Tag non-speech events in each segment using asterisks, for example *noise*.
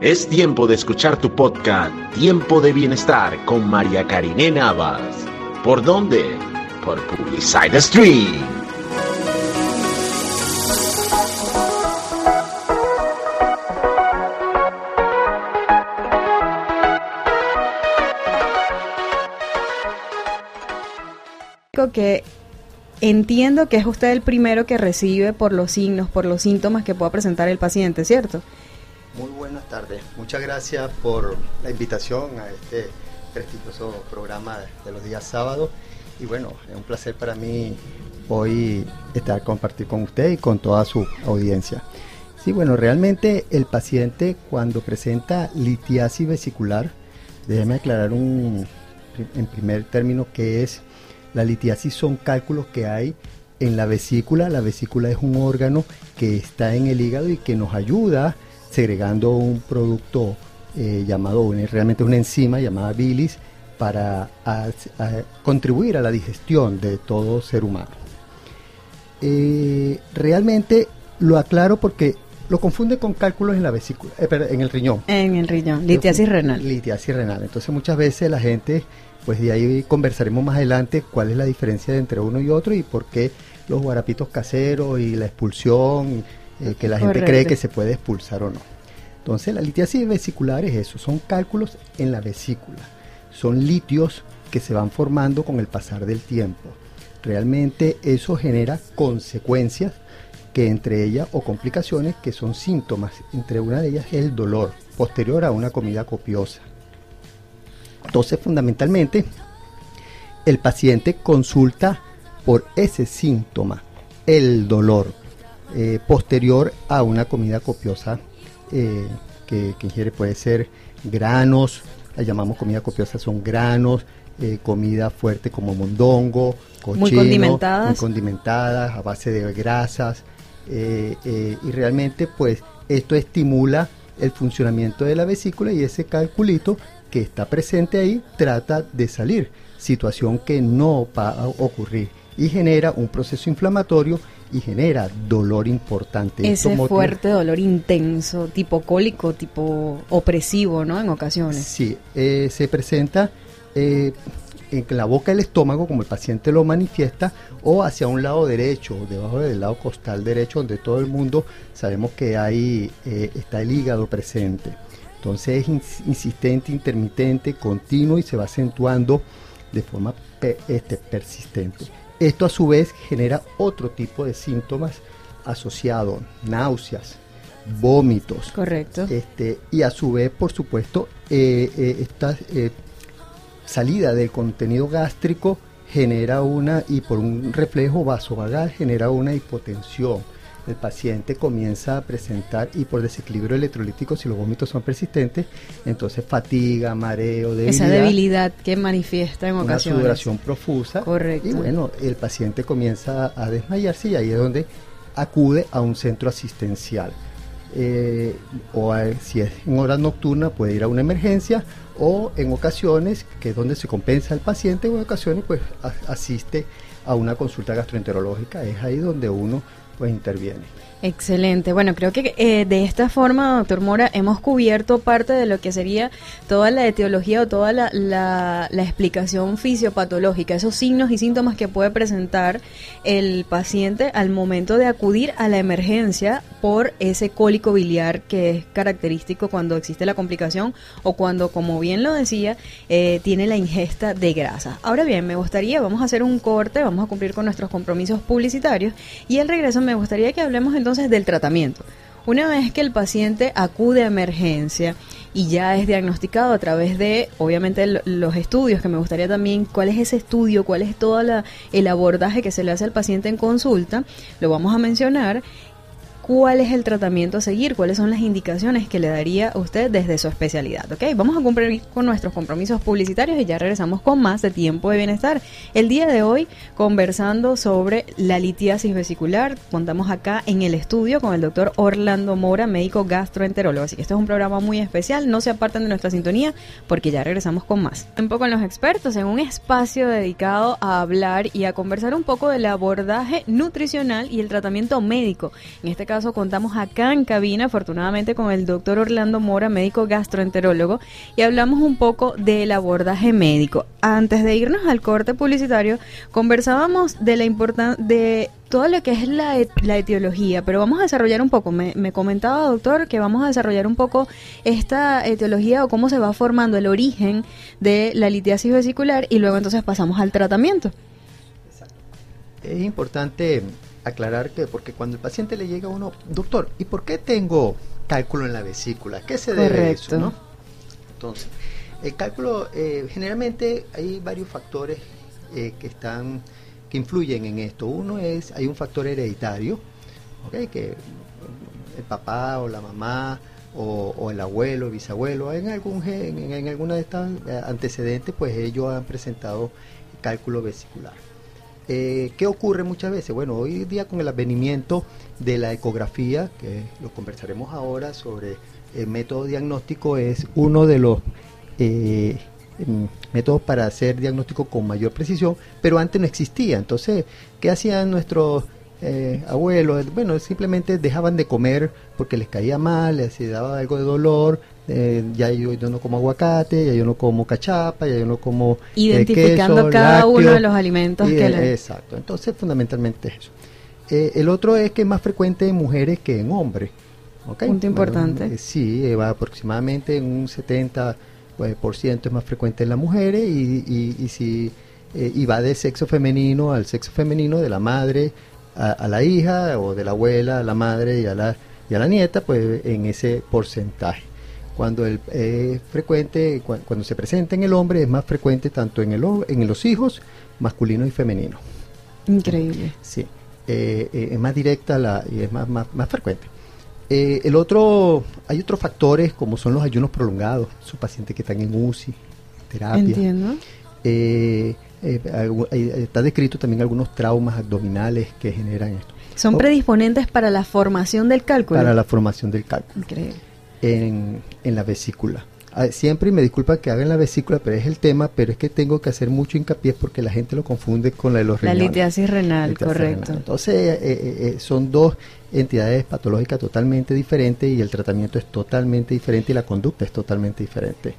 Es tiempo de escuchar tu podcast Tiempo de Bienestar con María Karine Navas. ¿Por dónde? Por Publicide Stream. que entiendo que es usted el primero que recibe por los signos, por los síntomas que pueda presentar el paciente, ¿cierto? Buenas tardes. Muchas gracias por la invitación a este prestigioso programa de los días sábados. Y bueno, es un placer para mí hoy estar compartir con usted y con toda su audiencia. Sí, bueno, realmente el paciente cuando presenta litiasis vesicular, déjeme aclarar un, en primer término que es la litiasis son cálculos que hay en la vesícula. La vesícula es un órgano que está en el hígado y que nos ayuda segregando un producto eh, llamado, realmente una enzima llamada bilis, para contribuir a la digestión de todo ser humano. Eh, realmente lo aclaro porque lo confunde con cálculos en la vesícula, eh, en el riñón. En el riñón, litiasis renal. Litiasis renal. Entonces muchas veces la gente pues de ahí conversaremos más adelante cuál es la diferencia entre uno y otro y por qué los guarapitos caseros y la expulsión, eh, que la gente cree que se puede expulsar o no. Entonces la litiasis vesicular es eso, son cálculos en la vesícula, son litios que se van formando con el pasar del tiempo. Realmente eso genera consecuencias que entre ellas o complicaciones que son síntomas, entre una de ellas es el dolor posterior a una comida copiosa. Entonces, fundamentalmente, el paciente consulta por ese síntoma, el dolor, eh, posterior a una comida copiosa eh, que, ingiere. Puede ser granos, la llamamos comida copiosa, son granos, eh, comida fuerte como mondongo, cochino, muy condimentadas, muy condimentadas a base de grasas. y realmente, pues, esto estimula el funcionamiento de la vesícula y ese calculito que está presente ahí trata de salir, situación que no va a ocurrir y genera un proceso inflamatorio y genera dolor importante. Ese fuerte dolor intenso, tipo cólico, tipo opresivo, ¿no? En ocasiones. Sí, eh, se presenta eh, en la boca del estómago, como el paciente lo manifiesta, o hacia un lado derecho, debajo del lado costal derecho, donde todo el mundo sabemos que ahí eh, está el hígado presente. Entonces es insistente, intermitente, continuo y se va acentuando de forma este, persistente. Esto a su vez genera otro tipo de síntomas asociados, náuseas, vómitos. Correcto. Este, y a su vez, por supuesto, eh, eh, esta eh, salida del contenido gástrico genera una, y por un reflejo vasovagal, genera una hipotensión el paciente comienza a presentar, y por desequilibrio electrolítico, si los vómitos son persistentes, entonces fatiga, mareo, debilidad. Esa debilidad que manifiesta en una ocasiones. sudoración profusa. Correcto. Y bueno, el paciente comienza a desmayarse y ahí es donde acude a un centro asistencial. Eh, o si es en hora nocturna puede ir a una emergencia o en ocasiones, que es donde se compensa el paciente, en ocasiones pues asiste a una consulta gastroenterológica, es ahí donde uno pues interviene. Excelente. Bueno, creo que eh, de esta forma, doctor Mora, hemos cubierto parte de lo que sería toda la etiología o toda la, explicación fisiopatológica, esos signos y síntomas que puede presentar el paciente al momento de acudir a la emergencia por ese cólico biliar que es característico cuando existe la complicación o cuando, como bien lo decía, eh, tiene la ingesta de grasa. Ahora bien, me gustaría, vamos a hacer un corte, vamos a cumplir con nuestros compromisos publicitarios y al regreso me gustaría que hablemos entonces entonces del tratamiento. Una vez que el paciente acude a emergencia y ya es diagnosticado a través de, obviamente, los estudios, que me gustaría también, cuál es ese estudio, cuál es todo el abordaje que se le hace al paciente en consulta, lo vamos a mencionar cuál es el tratamiento a seguir, cuáles son las indicaciones que le daría usted desde su especialidad. ¿ok? Vamos a cumplir con nuestros compromisos publicitarios y ya regresamos con más de tiempo de bienestar. El día de hoy conversando sobre la litiasis vesicular, contamos acá en el estudio con el doctor Orlando Mora, médico gastroenterólogo. Así que esto es un programa muy especial, no se aparten de nuestra sintonía porque ya regresamos con más. Un poco con los expertos en un espacio dedicado a hablar y a conversar un poco del abordaje nutricional y el tratamiento médico. En este caso caso contamos acá en cabina, afortunadamente, con el doctor Orlando Mora, médico gastroenterólogo, y hablamos un poco del abordaje médico. Antes de irnos al corte publicitario, conversábamos de la importancia de todo lo que es la, la, etiología, pero vamos a desarrollar un poco. Me, me, comentaba, doctor, que vamos a desarrollar un poco esta etiología o cómo se va formando el origen de la litiasis vesicular y luego entonces pasamos al tratamiento. Es importante aclarar que, porque cuando el paciente le llega a uno, doctor, ¿y por qué tengo cálculo en la vesícula? ¿Qué se debe a eso? ¿no? Entonces, el cálculo, eh, generalmente hay varios factores eh, que están que influyen en esto. Uno es, hay un factor hereditario, ¿okay? que el papá o la mamá o, el abuelo, el bisabuelo, en algún en, en alguna de estas eh, antecedentes, pues ellos han presentado cálculo vesicular. Eh, ¿Qué ocurre muchas veces? Bueno, hoy día con el advenimiento de la ecografía, que lo conversaremos ahora sobre el método diagnóstico, es uno de los eh, métodos para hacer diagnóstico con mayor precisión, pero antes no existía. Entonces, ¿qué hacían nuestros eh, abuelos? Bueno, simplemente dejaban de comer porque les caía mal, les daba algo de dolor, eh, ya yo, no como aguacate, ya yo no como cachapa, ya yo no como eh, identificando cada uno de los alimentos que le... exacto entonces fundamentalmente eso. Eh, el otro es que es más frecuente en mujeres que en hombres punto importante. sí va aproximadamente en un 70 pues, por ciento es más frecuente en las mujeres y, y, si y va de sexo femenino al sexo femenino de la madre a, a, la hija o de la abuela a la madre y a la y a la nieta pues en ese porcentaje cuando el, es frecuente, cuando se presenta en el hombre, es más frecuente tanto en, el, en los hijos masculino y femenino. Increíble. Sí, eh, eh, es más directa la, y es más, más, más frecuente. Eh, el otro, hay otros factores como son los ayunos prolongados, sus pacientes que están en UCI, terapia. Entiendo. Está descrito también algunos traumas abdominales que generan esto. ¿Son predisponentes para la formación del cálculo? Para la formación del cálculo. Increíble en, la vesícula. Ah, siempre, y me disculpa que haga en la vesícula, pero es el tema, pero es que tengo que hacer mucho hincapié porque la gente lo confunde con la de los riñones. La litiasis renal, correcto. Entonces, eh, eh, eh, son dos entidades patológicas totalmente diferentes y el tratamiento es totalmente diferente y la conducta es totalmente diferente.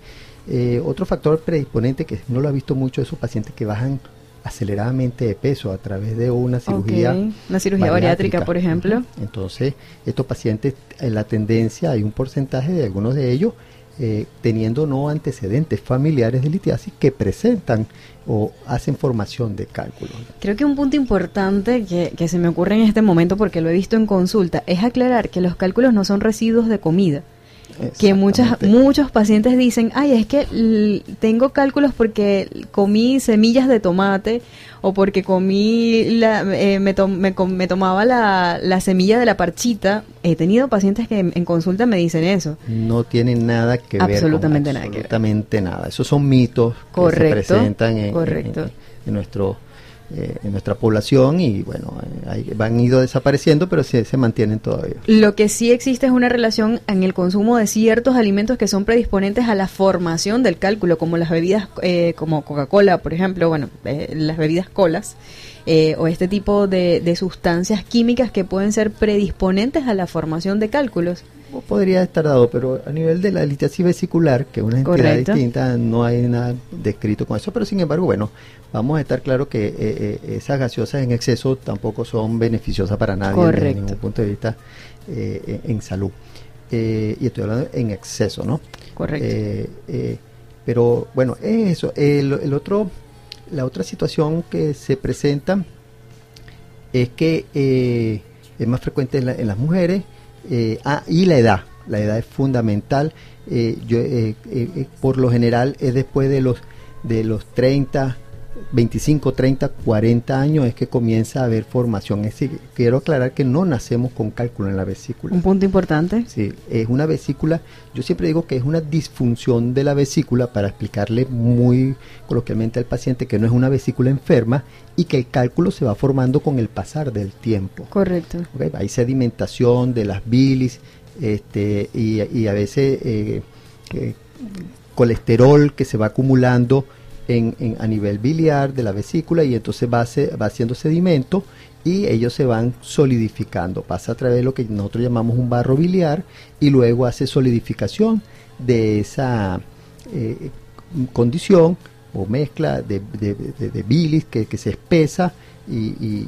Otro factor predisponente que no lo ha visto mucho es esos pacientes que bajan aceleradamente de peso a través de una cirugía. Una cirugía bariátrica, por ejemplo. Entonces, estos pacientes, en la tendencia, hay un porcentaje de algunos de ellos eh, teniendo no antecedentes familiares de litiasis que presentan o hacen formación de cálculo. Creo que un punto importante que, que se me ocurre en este momento, porque lo he visto en consulta, es aclarar que los cálculos no son residuos de comida que muchas, muchos pacientes dicen, ay, es que tengo cálculos porque comí semillas de tomate o porque comí, la, eh, me, me, tomaba la, la, semilla de la parchita. He tenido pacientes que en, consulta me dicen eso. No tienen nada que ver absolutamente nada. Absolutamente nada. Esos son mitos que se presentan en, en nuestro eh, en nuestra población y bueno, eh, van ido desapareciendo, pero se, se mantienen todavía. Lo que sí existe es una relación en el consumo de ciertos alimentos que son predisponentes a la formación del cálculo, como las bebidas, eh, como Coca-Cola, por ejemplo, bueno, las bebidas colas. o este tipo de, de sustancias químicas que pueden ser predisponentes a la formación de cálculos podría estar dado, pero a nivel de la litiasis vesicular, que es una entidad distinta, no hay nada descrito con eso, pero sin embargo, bueno, vamos a estar claro que eh, eh, esas gaseosas en exceso tampoco son beneficiosas para nadie desde ningún punto de vista eh, en salud. y estoy hablando en exceso, ¿no? Correcto. pero bueno, eso. El, otro, la otra situación que se presenta es que es más frecuente en las mujeres eh, ah, y la edad. La edad es fundamental. Eh, yo, eh, por lo general es después de los, de los 30, 25, 30, 40 años es que comienza a haber formación. Es decir, quiero aclarar que no nacemos con cálculo en la vesícula. Un punto importante. Sí, es una vesícula, yo siempre digo que es una disfunción de la vesícula para explicarle muy coloquialmente al paciente que no es una vesícula enferma y que el cálculo se va formando con el pasar del tiempo. Correcto. Hay sedimentación de las bilis este, y, a veces eh, eh, colesterol que se va acumulando en, a nivel biliar de la vesícula y entonces va, va haciendo sedimento y ellos se van solidificando. Pasa a través de lo que nosotros llamamos un barro biliar y luego hace solidificación de esa eh, condición o mezcla de, bilis que, se espesa y,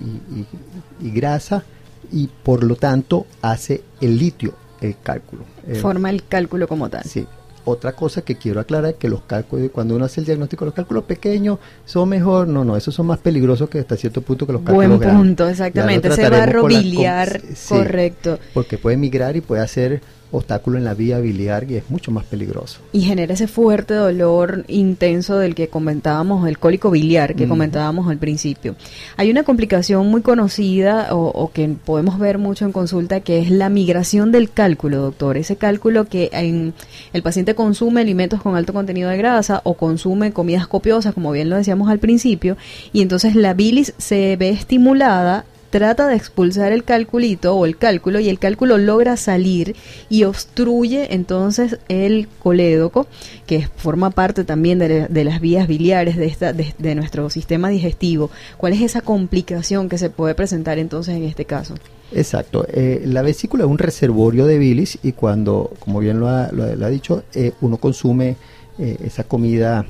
grasa y por lo tanto hace el litio, el cálculo. Forma el cálculo como tal. Sí, otra cosa que quiero aclarar es que los cálculos, cuando uno hace el diagnóstico, los cálculos pequeños son mejor, no, no, esos son más peligrosos que hasta cierto punto que los cálculos Buen punto, exactamente, ese barro biliar, correcto. Porque puede migrar y puede hacer obstáculo en la vía biliar y es mucho más peligroso. Y genera ese fuerte dolor intenso del que comentábamos, el cólico biliar que comentábamos al principio. Hay una complicación muy conocida o, que podemos ver mucho en consulta que es la migración del cálculo, doctor. Ese cálculo que en, el paciente consume alimentos con alto contenido de grasa o consume comidas copiosas, como bien lo decíamos al principio, y entonces la bilis se ve estimulada trata de expulsar el calculito o el cálculo y el cálculo logra salir y obstruye entonces el colédoco, que forma parte también de, las vías biliares de, esta, de, nuestro sistema digestivo. ¿Cuál es esa complicación que se puede presentar entonces en este caso? Exacto. Eh, la vesícula es un reservorio de bilis y cuando, como bien lo ha, dicho, eh, uno consume eh, esa comida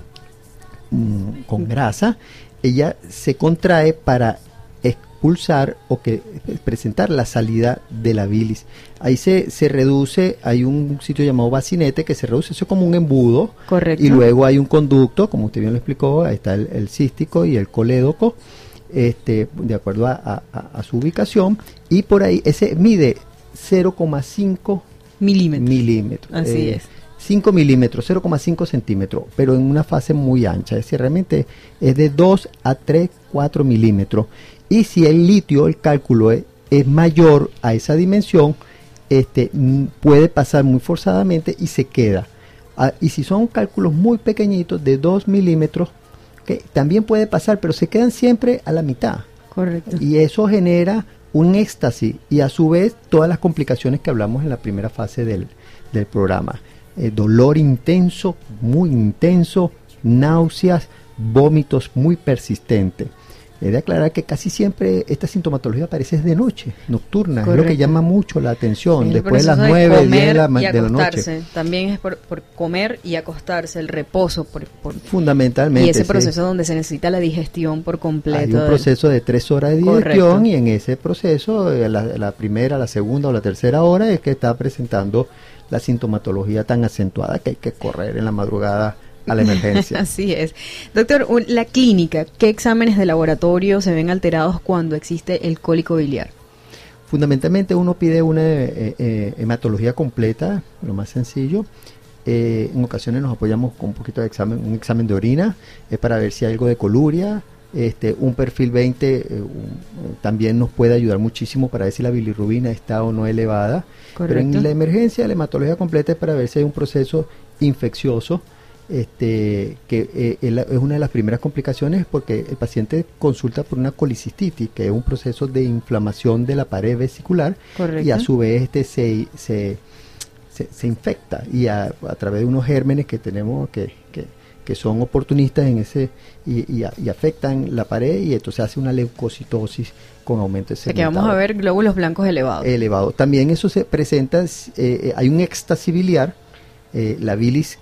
mm, con grasa, ella se contrae para pulsar o que presentar la salida de la bilis. Ahí se, se reduce, hay un sitio llamado bacinete que se reduce, eso como un embudo. Correcto. Y luego hay un conducto, como usted bien lo explicó, ahí está el, cístico y el colédoco, este, de acuerdo a, su ubicación. Y por ahí, ese mide 0,5 milímetros. milímetros. Así eh, es. 5 milímetros, 0,5 centímetros, pero en una fase muy ancha, es decir, realmente es de 2 a 3, 4 milímetros. Y si el litio, el cálculo es, mayor a esa dimensión, este, puede pasar muy forzadamente y se queda. Ah, y si son cálculos muy pequeñitos, de 2 milímetros, que también puede pasar, pero se quedan siempre a la mitad. Correcto. Y eso genera un éxtasis y a su vez todas las complicaciones que hablamos en la primera fase del, programa. Eh, dolor intenso, muy intenso, náuseas, vómitos muy persistentes. He de aclarar que casi siempre esta sintomatología aparece de noche, nocturna, es lo que llama mucho la atención, después de las 9, 10 de la, de la noche. También es por, comer y acostarse, el reposo. Por, Fundamentalmente. Y ese proceso donde se necesita la digestión por completo. Hay un proceso de tres horas de digestión y en ese proceso, eh, la, la primera, la segunda o la tercera hora es que está presentando la sintomatología tan acentuada que hay que correr en la madrugada a la emergencia. *laughs* Así es. Doctor, la clínica, ¿qué exámenes de laboratorio se ven alterados cuando existe el cólico biliar? Fundamentalmente uno pide una eh, eh, hematología completa, lo más sencillo. Eh, en ocasiones nos apoyamos con un poquito de examen, un examen de orina, es para ver si hay algo de coluria. Este, un perfil 20 también nos puede ayudar muchísimo para ver si la bilirrubina está o no elevada. Pero en la emergencia, la hematología completa es para ver si hay un proceso infeccioso este, que eh, es una de las primeras complicaciones porque el paciente consulta por una colicistitis, que es un proceso de inflamación de la pared vesicular y a su vez este se, se, se, infecta y a, través de unos gérmenes que tenemos que, que, son oportunistas en ese y, afectan la pared y entonces hace una leucocitosis con aumento de que vamos a ver glóbulos blancos elevados. Elevado. También eso se presenta, eh, eh, hay un éxtasis biliar, la bilis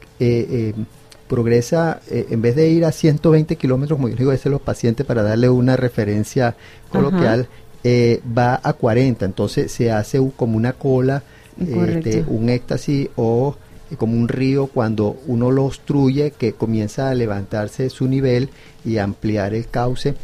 progresa, eh, en vez de ir a 120 kilómetros, como yo digo a veces los pacientes para darle una referencia coloquial, eh, va a 40, entonces se hace como una cola, este, un éxtasis o eh, como un río cuando uno lo obstruye que comienza a levantarse su nivel y ampliar el cauce.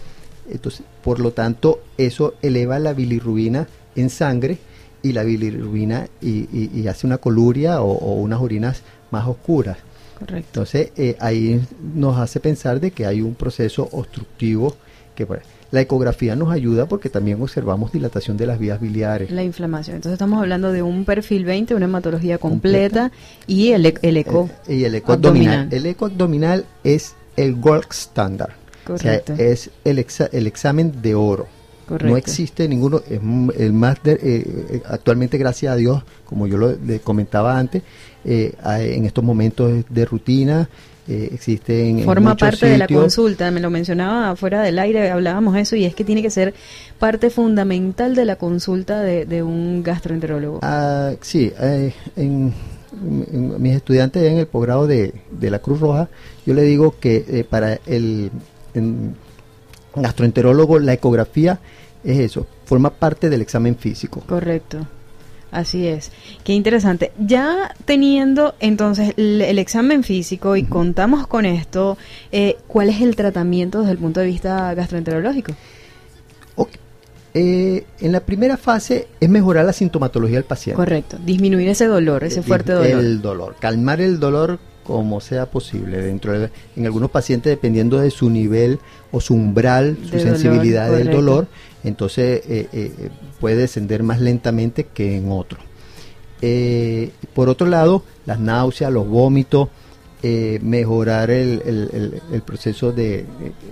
Entonces, por lo tanto, eso eleva la bilirrubina en sangre y la bilirrubina y, hace una coluria o unas orinas más oscuras. Entonces, eh, ahí nos hace pensar de que hay un proceso obstructivo que la ecografía nos ayuda porque también observamos dilatación de las vías biliares. La inflamación. Entonces estamos hablando de un perfil 20, una hematología completa, y el, e, el eco. Eh, y el eco abdominal. El eco abdominal es el gold standard. Correcto. O sea, es el, el examen de oro. No existe ninguno, es el más eh, actualmente gracias a Dios, como yo lo le comentaba antes, eh, en estos momentos de rutina eh, existen forma parte de la consulta me lo mencionaba fuera del aire hablábamos eso y es que tiene que ser parte fundamental de la consulta de, un gastroenterólogo. Ah, sí eh, en, mis estudiantes en el posgrado de, la Cruz Roja yo le digo que eh, para el gastroenterólogo la ecografía es eso forma parte del examen físico correcto Así es. Qué interesante. Ya teniendo entonces el, examen físico y contamos con esto, eh, ¿cuál es el tratamiento desde el punto de vista gastroenterológico? Eh, en la primera fase es mejorar la sintomatología del paciente. Correcto. Disminuir ese dolor, ese fuerte dolor. El dolor. Calmar el dolor como sea posible. Dentro en algunos pacientes, dependiendo de su nivel o su umbral, su sensibilidad del dolor, entonces eh, eh, puede descender más lentamente que en otro. Eh, por otro lado, las náuseas, los vómitos, mejorar el, proceso de,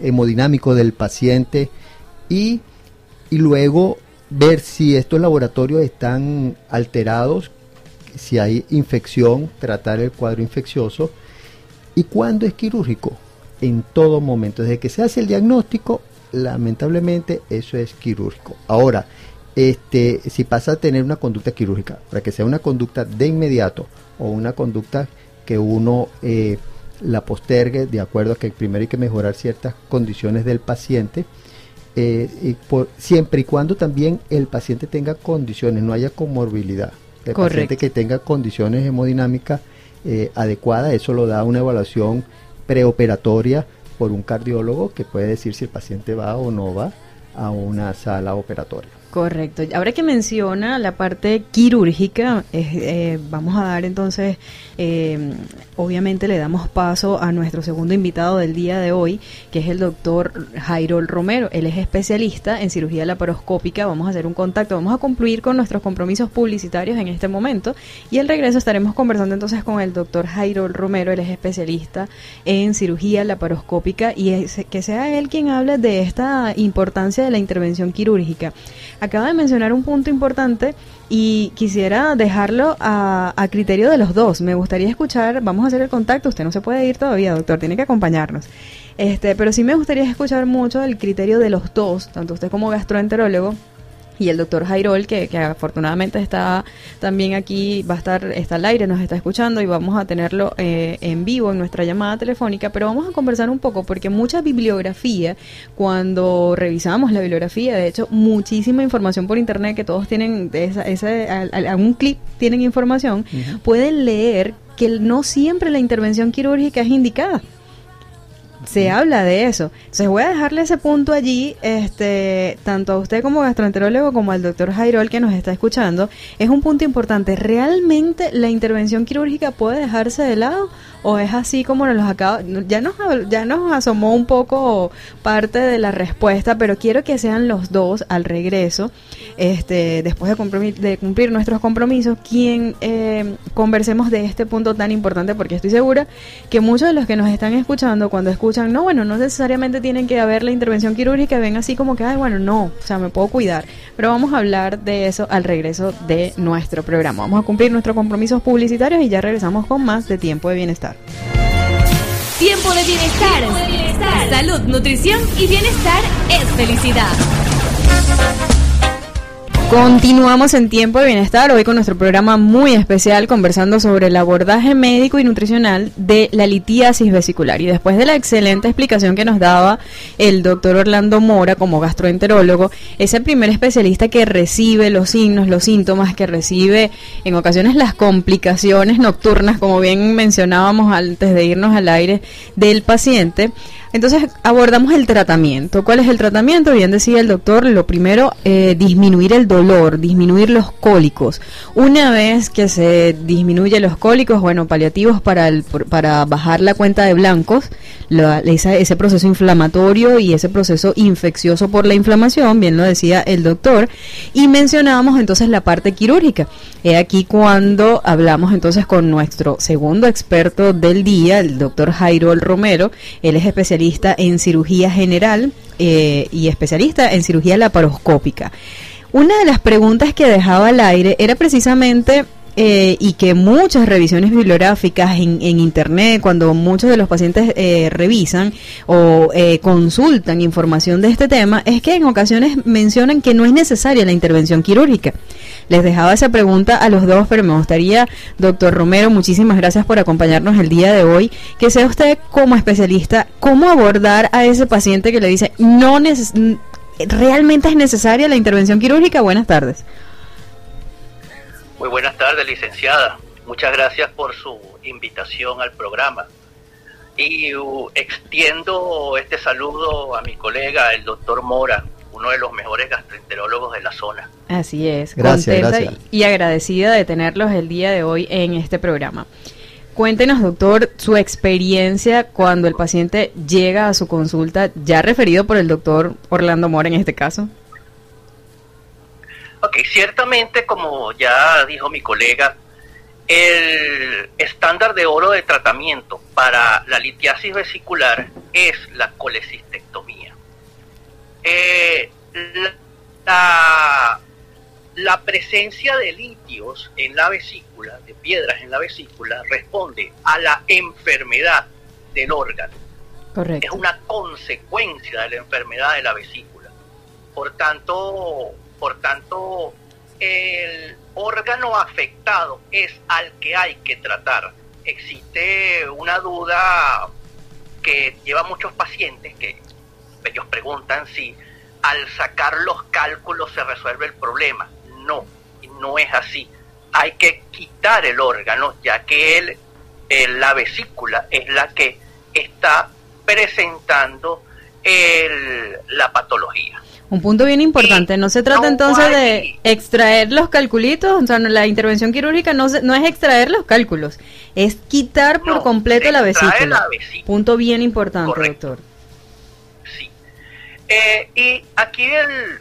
hemodinámico del paciente y, y luego ver si estos laboratorios están alterados, si hay infección, tratar el cuadro infeccioso. ¿Y cuándo es quirúrgico? En todo momento. Desde que se hace el diagnóstico lamentablemente eso es quirúrgico. Ahora, este, si pasa a tener una conducta quirúrgica, para que sea una conducta de inmediato o una conducta que uno eh, la postergue de acuerdo a que primero hay que mejorar ciertas condiciones del paciente, eh, y siempre y cuando también el paciente tenga condiciones, no haya comorbilidad. El paciente que tenga condiciones hemodinámicas eh, adecuadas, eso lo da una evaluación preoperatoria por un cardiólogo que puede decir si el paciente va o no va a una sala operatoria. Correcto. Ahora que menciona la parte quirúrgica, eh, vamos a dar entonces, eh, obviamente le damos paso a nuestro segundo invitado del día de hoy, que es el doctor Jairo Romero. Él es especialista en cirugía laparoscópica. Vamos a hacer un contacto, vamos a concluir con nuestros compromisos publicitarios en este momento y al regreso estaremos conversando entonces con el doctor Jairo Romero. Él es especialista en cirugía laparoscópica y que sea él quien hable de esta importancia de la intervención quirúrgica acaba de mencionar un punto importante y quisiera dejarlo a, criterio de los dos. Me gustaría escuchar, vamos a hacer el contacto, usted no se puede ir todavía, doctor, tiene que acompañarnos. Este, pero sí me gustaría escuchar mucho el criterio de los dos, tanto usted como gastroenterólogo, y el doctor Jairol, que, que, afortunadamente está también aquí, va a estar, está al aire, nos está escuchando y vamos a tenerlo eh, en vivo en nuestra llamada telefónica, pero vamos a conversar un poco porque mucha bibliografía, cuando revisamos la bibliografía, de hecho, muchísima información por internet que todos tienen, esa, ese, algún clip tienen información, pueden leer que no siempre la intervención quirúrgica es indicada se habla de eso. Entonces voy a dejarle ese punto allí, este, tanto a usted como gastroenterólogo como al doctor Jairol que nos está escuchando. Es un punto importante. ¿Realmente la intervención quirúrgica puede dejarse de lado o es así como nos los acaba, ya nos, ya nos asomó un poco parte de la respuesta, pero quiero que sean los dos al regreso, este, después de, de cumplir nuestros compromisos, quien eh, conversemos de este punto tan importante, porque estoy segura que muchos de los que nos están escuchando, cuando escuchan, no, bueno, no necesariamente tienen que haber la intervención quirúrgica, ven así como que, ay, bueno, no, o sea, me puedo cuidar, pero vamos a hablar de eso al regreso de nuestro programa. Vamos a cumplir nuestros compromisos publicitarios y ya regresamos con más de tiempo de bienestar. Tiempo de bienestar. Salud, nutrición y bienestar es felicidad. Continuamos en Tiempo de Bienestar, hoy con nuestro programa muy especial conversando sobre el abordaje médico y nutricional de la litiasis vesicular. Y después de la excelente explicación que nos daba el doctor Orlando Mora como gastroenterólogo, es el primer especialista que recibe los signos, los síntomas, que recibe en ocasiones las complicaciones nocturnas, como bien mencionábamos antes de irnos al aire, del paciente entonces abordamos el tratamiento. ¿Cuál es el tratamiento? Bien decía el doctor, lo primero, eh, disminuir el dolor, disminuir los cólicos. Una vez que se disminuye los cólicos, bueno, paliativos para, el, para bajar la cuenta de blancos, ese proceso inflamatorio y ese proceso infeccioso por la inflamación, bien lo decía el doctor, y mencionábamos entonces la parte quirúrgica. He aquí cuando hablamos entonces con nuestro segundo experto del día, el doctor Jairo Romero, él es especialista en cirugía general eh, y especialista en cirugía laparoscópica. Una de las preguntas que dejaba al aire era precisamente eh, y que muchas revisiones bibliográficas en, en Internet, cuando muchos de los pacientes eh, revisan o eh, consultan información de este tema, es que en ocasiones mencionan que no es necesaria la intervención quirúrgica. Les dejaba esa pregunta a los dos, pero me gustaría, doctor Romero, muchísimas gracias por acompañarnos el día de hoy, que sea usted como especialista, cómo abordar a ese paciente que le dice, no realmente es necesaria la intervención quirúrgica. Buenas tardes. Muy buenas tardes, licenciada. Muchas gracias por su invitación al programa. Y uh, extiendo este saludo a mi colega, el doctor Mora, uno de los mejores gastroenterólogos de la zona. Así es, gracias, contenta y agradecida de tenerlos el día de hoy en este programa. Cuéntenos, doctor, su experiencia cuando el paciente llega a su consulta, ya referido por el doctor Orlando Mora en este caso. Ok, ciertamente, como ya dijo mi colega, el estándar de oro de tratamiento para la litiasis vesicular es la colecistectomía. Eh, la, la, presencia de litios en la vesícula, de piedras en la vesícula, responde a la enfermedad del órgano. Correcto. Es una consecuencia de la enfermedad de la vesícula. Por tanto, por tanto, el órgano afectado es al que hay que tratar. Existe una duda que lleva muchos pacientes que ellos preguntan si al sacar los cálculos se resuelve el problema. No, no es así. Hay que quitar el órgano ya que la vesícula es la que está presentando la patología. Un punto bien importante, no se trata entonces de extraer los calculitos, o sea, la intervención quirúrgica no, no es extraer los cálculos, es quitar por completo la vesícula. Punto bien importante, doctor. Sí. Eh, y aquí, el,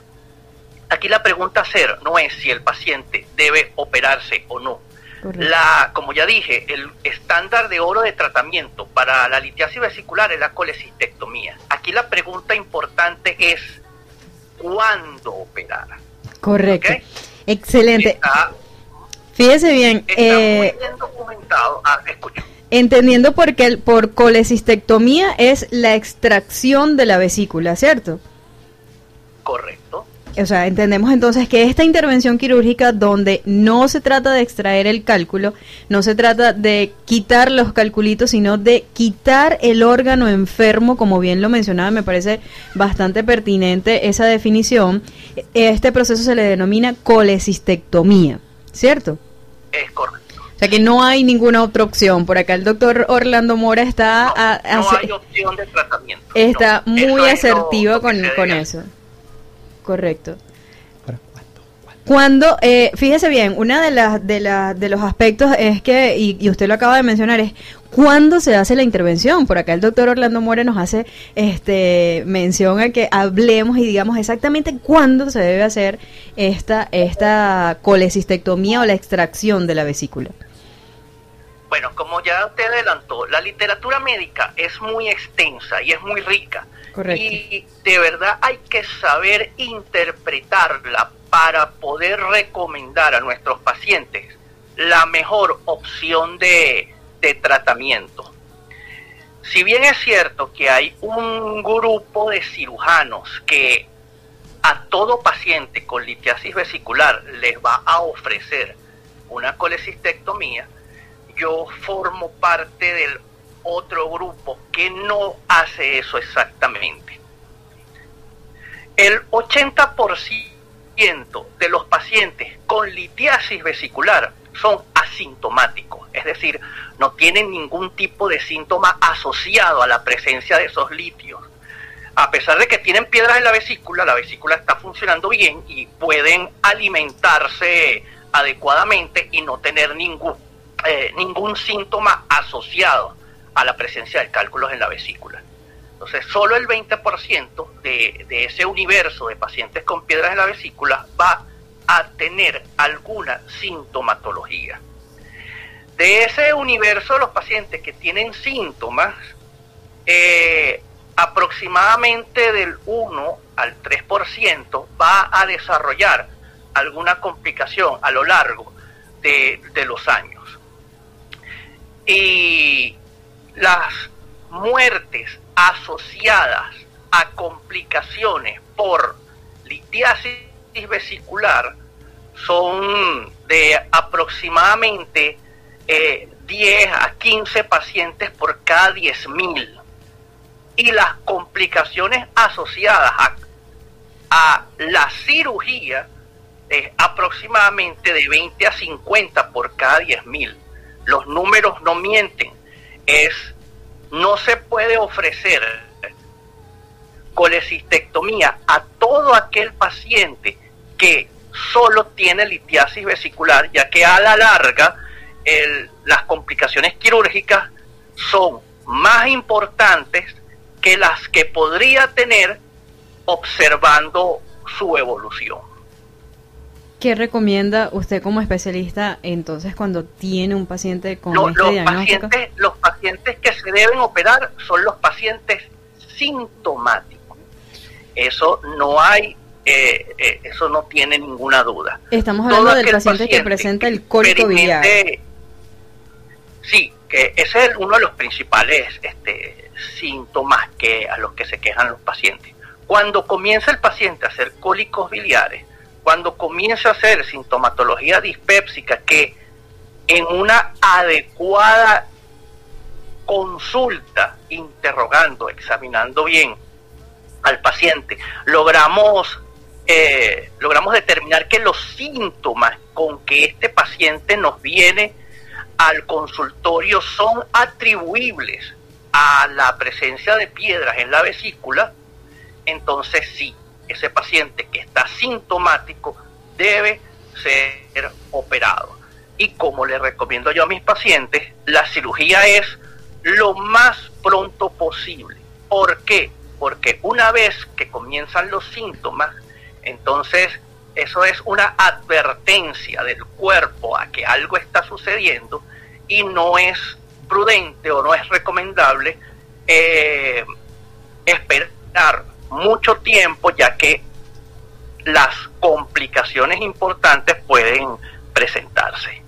aquí la pregunta a hacer no es si el paciente debe operarse o no. La, como ya dije, el estándar de oro de tratamiento para la litiasis vesicular es la colecistectomía. Aquí la pregunta importante es cuándo operar. Correcto. Excelente. Fíjese bien. Está muy eh, bien documentado. Ah, escucho. Entendiendo por qué por colecistectomía es la extracción de la vesícula, ¿cierto? O sea, entendemos entonces que esta intervención quirúrgica donde no se trata de extraer el cálculo, no se trata de quitar los calculitos, sino de quitar el órgano enfermo, como bien lo mencionaba, me parece bastante pertinente esa definición. Este proceso se le denomina colecistectomía, ¿cierto? Es correcto. O sea que no hay ninguna otra opción. Por acá el doctor Orlando Mora está... No, hay opción de tratamiento. Está muy asertivo con, con eso. Correcto. Cuando, eh, fíjese bien, una de las de, la, de los aspectos es que, y, usted lo acaba de mencionar, es cuándo se hace la intervención. Por acá el doctor Orlando More nos hace este mención a que hablemos y digamos exactamente cuándo se debe hacer esta, esta colecistectomía o la extracción de la vesícula. Bueno, como ya usted adelantó, la literatura médica es muy extensa y es muy rica. Y de verdad hay que saber interpretarla para poder recomendar a nuestros pacientes la mejor opción de, tratamiento. Si bien es cierto que hay un grupo de cirujanos que a todo paciente con litiasis vesicular les va a ofrecer una colecistectomía, yo formo parte del otro grupo que no hace eso exactamente. El 80% de los pacientes con litiasis vesicular son asintomáticos, es decir, no tienen ningún tipo de síntoma asociado a la presencia de esos litios. A pesar de que tienen piedras en la vesícula, la vesícula está funcionando bien y pueden alimentarse adecuadamente y no tener ningún, eh, ningún síntoma asociado a la presencia de cálculos en la vesícula. Entonces, solo el 20% de, de ese universo de pacientes con piedras en la vesícula va a tener alguna sintomatología. De ese universo, los pacientes que tienen síntomas, eh, aproximadamente del 1 al 3% va a desarrollar alguna complicación a lo largo de, de los años. Y las muertes asociadas a complicaciones por litiasis vesicular son de aproximadamente 10 eh, a 15 pacientes por cada 10.000 y las complicaciones asociadas a, a la cirugía es aproximadamente de 20 a 50 por cada 10.000. Los números no mienten. Es no se puede ofrecer colecistectomía a todo aquel paciente que solo tiene litiasis vesicular, ya que a la larga las complicaciones quirúrgicas son más importantes que las que podría tener observando su evolución. ¿Qué recomienda usted como especialista entonces cuando tiene un paciente con este los Pacientes, los pacientes que se deben operar son los pacientes sintomáticos. Eso no hay, eh, eh, eso no tiene ninguna duda. Estamos hablando del paciente, que presenta el cólico biliar. Sí, que ese es uno de los principales este, síntomas que a los que se quejan los pacientes. Cuando comienza el paciente a hacer cólicos biliares, cuando comienza a hacer sintomatología dispépsica que en una adecuada consulta, interrogando, examinando bien al paciente, logramos, eh, logramos determinar que los síntomas con que este paciente nos viene al consultorio son atribuibles a la presencia de piedras en la vesícula, entonces sí, ese paciente que está sintomático debe ser operado. Y como le recomiendo yo a mis pacientes, la cirugía es lo más pronto posible. ¿Por qué? Porque una vez que comienzan los síntomas, entonces eso es una advertencia del cuerpo a que algo está sucediendo y no es prudente o no es recomendable eh, esperar mucho tiempo ya que las complicaciones importantes pueden presentarse.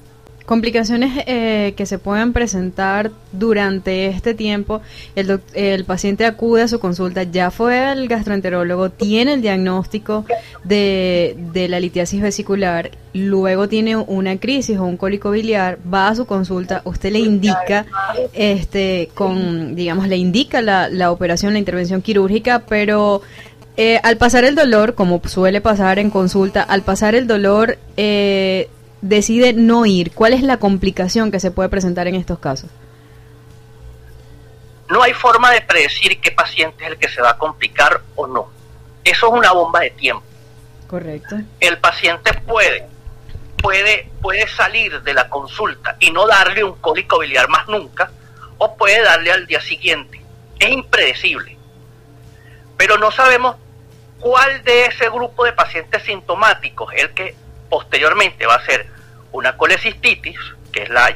Complicaciones eh, que se pueden presentar durante este tiempo, el, el paciente acude a su consulta, ya fue al gastroenterólogo, tiene el diagnóstico de, de, la litiasis vesicular, luego tiene una crisis o un cólico biliar, va a su consulta, usted le indica, este, con, digamos, le indica la, la operación, la intervención quirúrgica, pero eh, al pasar el dolor, como suele pasar en consulta, al pasar el dolor, eh, decide no ir? ¿Cuál es la complicación que se puede presentar en estos casos? No hay forma de predecir qué paciente es el que se va a complicar o no. Eso es una bomba de tiempo. Correcto. El paciente puede, puede, puede salir de la consulta y no darle un cólico biliar más nunca, o puede darle al día siguiente. Es impredecible. Pero no sabemos cuál de ese grupo de pacientes sintomáticos es el que posteriormente va a ser una colecistitis, que es la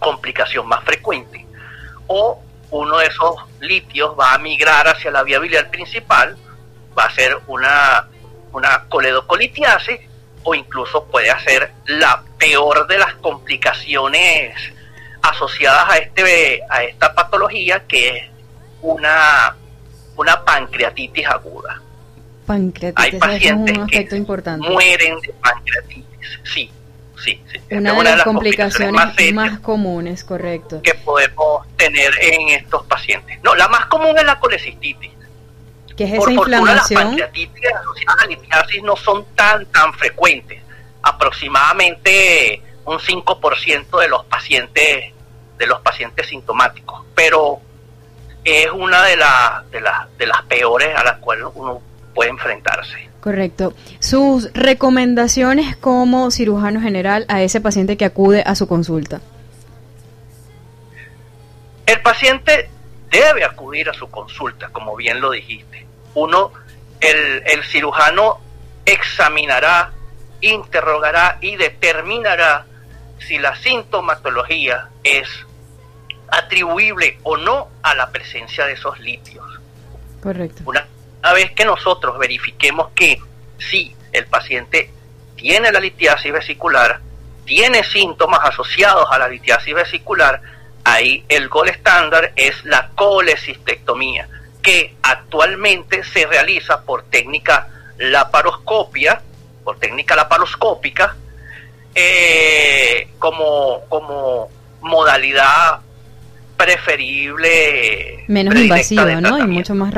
complicación más frecuente, o uno de esos litios va a migrar hacia la vía biliar principal, va a ser una, una o incluso puede ser la peor de las complicaciones asociadas a, este, a esta patología, que es una, una pancreatitis aguda. Pancreatitis Hay pacientes que mueren de pancreatitis, sí, sí, Una, de, las complicaciones, más, comunes, correcto. Que podemos tener en estos pacientes. No, la más común es la colecistitis. ¿Qué es esa inflamación? las pancreatitis asociadas a no son tan, tan frecuentes. Aproximadamente un 5% de los pacientes de los pacientes sintomáticos, pero es una de, las de, las de las peores a las cuales uno puede enfrentarse. Correcto. Sus recomendaciones como cirujano general a ese paciente que acude a su consulta. El paciente debe acudir a su consulta, como bien lo dijiste. Uno, el, el cirujano examinará, interrogará y determinará si la sintomatología es atribuible o no a la presencia de esos litios. Correcto. Una una vez que nosotros verifiquemos que sí, el paciente tiene la litiasis vesicular, tiene síntomas asociados a la litiasis vesicular, ahí el gol estándar es la colecistectomía, que actualmente se realiza por técnica laparoscopia, por técnica laparoscópica, eh, como, como modalidad preferible. Menos invasiva, ¿no? Y mucho más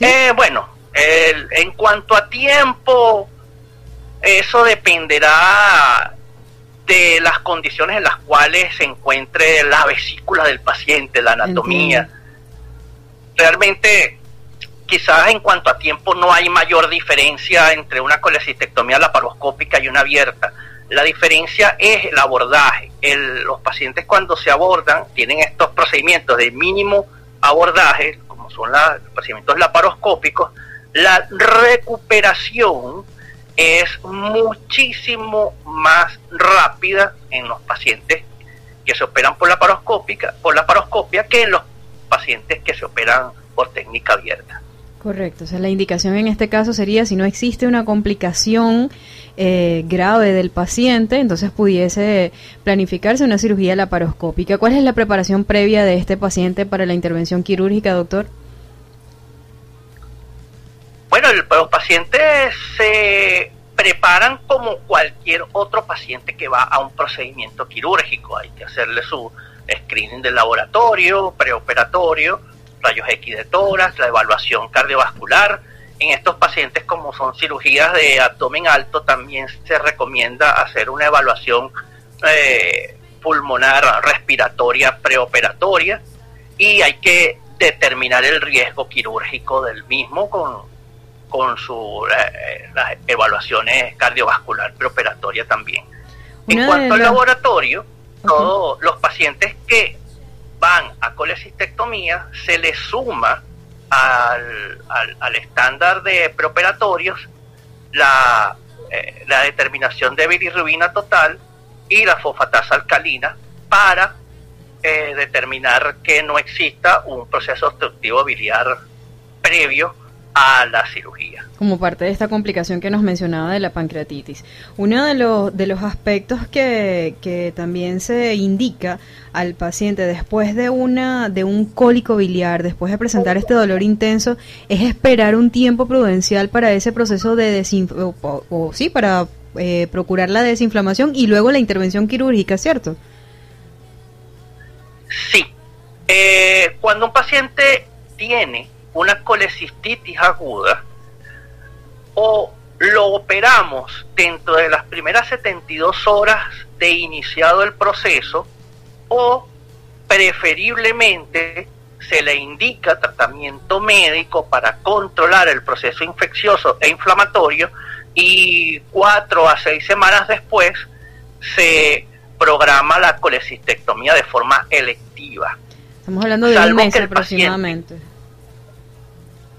Eh, bueno, en cuanto a tiempo, eso dependerá de las condiciones en las cuales se encuentre la vesícula del paciente, la anatomía. Realmente, quizás en cuanto a tiempo no hay mayor diferencia entre una colecistectomía laparoscópica y una abierta. La diferencia es el abordaje. los pacientes cuando se abordan tienen estos procedimientos de mínimo abordaje, son los procedimientos laparoscópicos, la recuperación es muchísimo más rápida en los pacientes que se operan por la por la paroscopia que en los pacientes que se operan por técnica abierta. Correcto, o sea, la indicación en este caso sería si no existe una complicación eh, grave del paciente, entonces pudiese planificarse una cirugía laparoscópica. ¿Cuál es la preparación previa de este paciente para la intervención quirúrgica, doctor? Bueno, los pacientes se preparan como cualquier otro paciente que va a un procedimiento quirúrgico. Hay que hacerle su screening del laboratorio, preoperatorio, rayos X de tórax, la evaluación cardiovascular. En estos pacientes, como son cirugías de abdomen alto, también se recomienda hacer una evaluación eh, pulmonar respiratoria preoperatoria y hay que determinar el riesgo quirúrgico del mismo con con sus eh, las evaluaciones cardiovascular preoperatoria también. en cuanto al laboratorio, todos los pacientes que van a colecistectomía se les suma al, al, estándar de preoperatorios la, eh, la determinación de bilirrubina total y la fosfatasa alcalina para eh, determinar que no exista un proceso obstructivo biliar previo a la cirugía. Como parte de esta complicación que nos mencionaba de la pancreatitis. Uno de los, de los aspectos que, que también se indica al paciente después de, una, de un cólico biliar, después de presentar este dolor intenso, es esperar un tiempo prudencial para ese proceso de desinflamación, o, sí, para eh, procurar la desinflamación y luego la intervención quirúrgica, ¿cierto? Sí. Eh, cuando un paciente tiene una colecistitis aguda o lo operamos dentro de las primeras 72 horas de iniciado el proceso o preferiblemente se le indica tratamiento médico para controlar el proceso infeccioso e inflamatorio y cuatro a seis semanas después se programa la colecistectomía de forma electiva. Estamos hablando de un mes aproximadamente.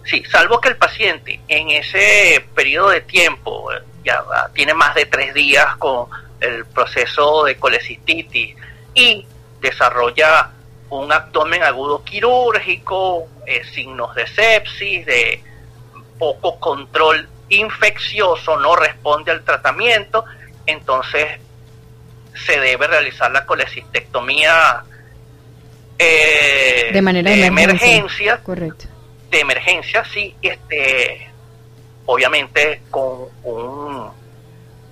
Sí, salvo que el paciente en ese periodo de tiempo ya tiene más de tres días con el proceso de colecistitis y desarrolla un abdomen agudo quirúrgico, eh, signos de sepsis, de poco control infeccioso, no responde al tratamiento, entonces se debe realizar la colecistectomía eh, de manera de emergencia. Correcto de emergencia, sí, este, obviamente con un,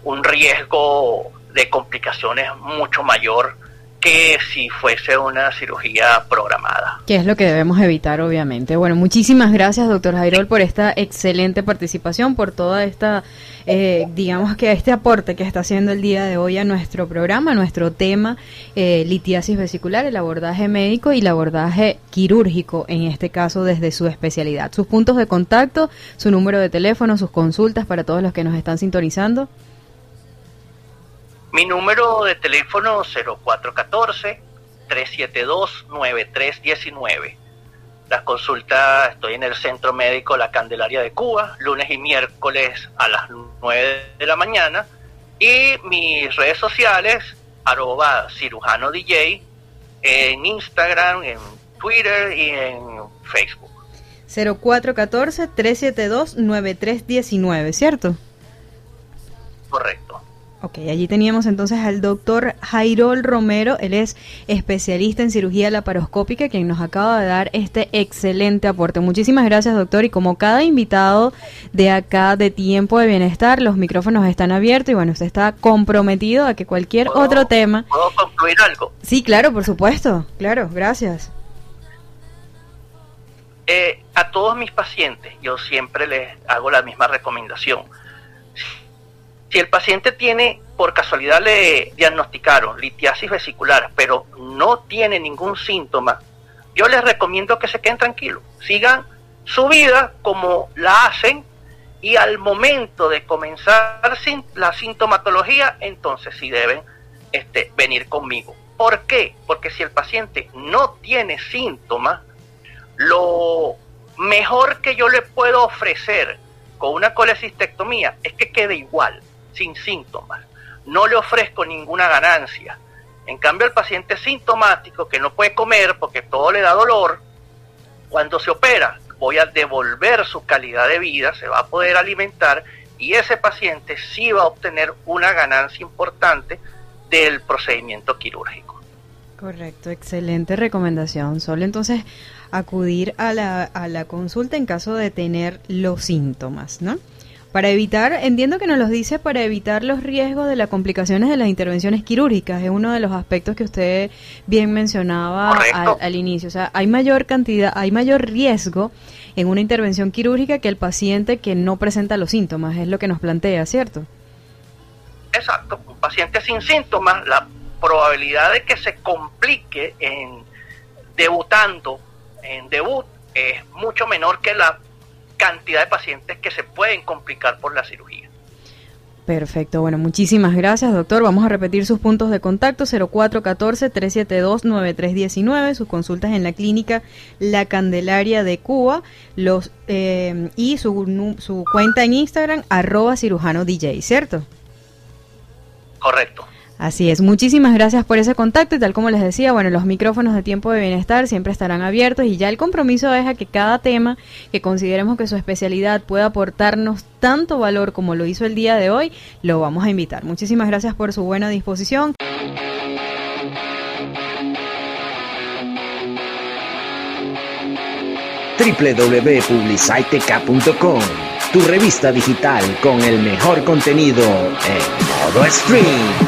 un riesgo de complicaciones mucho mayor que si fuese una cirugía programada. Que es lo que debemos evitar, obviamente. Bueno, muchísimas gracias, doctor Jairol, por esta excelente participación, por toda esta, eh, digamos que este aporte que está haciendo el día de hoy a nuestro programa, nuestro tema, eh, litiasis vesicular, el abordaje médico y el abordaje quirúrgico, en este caso desde su especialidad. Sus puntos de contacto, su número de teléfono, sus consultas para todos los que nos están sintonizando. Mi número de teléfono 0414-372-9319. Las consultas, estoy en el Centro Médico La Candelaria de Cuba, lunes y miércoles a las 9 de la mañana. Y mis redes sociales, arroba cirujano DJ, en Instagram, en Twitter y en Facebook. 0414-372-9319, ¿cierto? Correcto. Ok, allí teníamos entonces al doctor Jairol Romero, él es especialista en cirugía laparoscópica, quien nos acaba de dar este excelente aporte. Muchísimas gracias, doctor, y como cada invitado de acá de Tiempo de Bienestar, los micrófonos están abiertos y bueno, usted está comprometido a que cualquier otro tema... ¿Puedo concluir algo? Sí, claro, por supuesto, claro, gracias. Eh, a todos mis pacientes yo siempre les hago la misma recomendación si el paciente tiene, por casualidad le diagnosticaron litiasis vesicular, pero no tiene ningún síntoma, yo les recomiendo que se queden tranquilos, sigan su vida como la hacen y al momento de comenzar la sintomatología, entonces sí deben este, venir conmigo. ¿Por qué? Porque si el paciente no tiene síntomas, lo mejor que yo le puedo ofrecer con una colecistectomía es que quede igual sin síntomas. No le ofrezco ninguna ganancia. En cambio, el paciente sintomático que no puede comer porque todo le da dolor, cuando se opera, voy a devolver su calidad de vida, se va a poder alimentar y ese paciente sí va a obtener una ganancia importante del procedimiento quirúrgico. Correcto, excelente recomendación. Solo entonces acudir a la, a la consulta en caso de tener los síntomas, ¿no? Para evitar, entiendo que nos los dice para evitar los riesgos de las complicaciones de las intervenciones quirúrgicas. Es uno de los aspectos que usted bien mencionaba al, inicio. O sea, hay mayor cantidad, hay mayor riesgo en una intervención quirúrgica que el paciente que no presenta los síntomas. Es lo que nos plantea, ¿cierto? Exacto. Un paciente sin síntomas, la probabilidad de que se complique en debutando en debut es mucho menor que la cantidad de pacientes que se pueden complicar por la cirugía. Perfecto, bueno, muchísimas gracias, doctor. Vamos a repetir sus puntos de contacto: 0414-372-9319, sus consultas en la clínica La Candelaria de Cuba los eh, y su, su cuenta en Instagram, arroba cirujano DJ, ¿cierto? Correcto. Así es, muchísimas gracias por ese contacto y tal como les decía, bueno, los micrófonos de tiempo de bienestar siempre estarán abiertos y ya el compromiso deja que cada tema que consideremos que su especialidad pueda aportarnos tanto valor como lo hizo el día de hoy, lo vamos a invitar. Muchísimas gracias por su buena disposición. www.publicitec.com Tu revista digital con el mejor contenido en modo stream.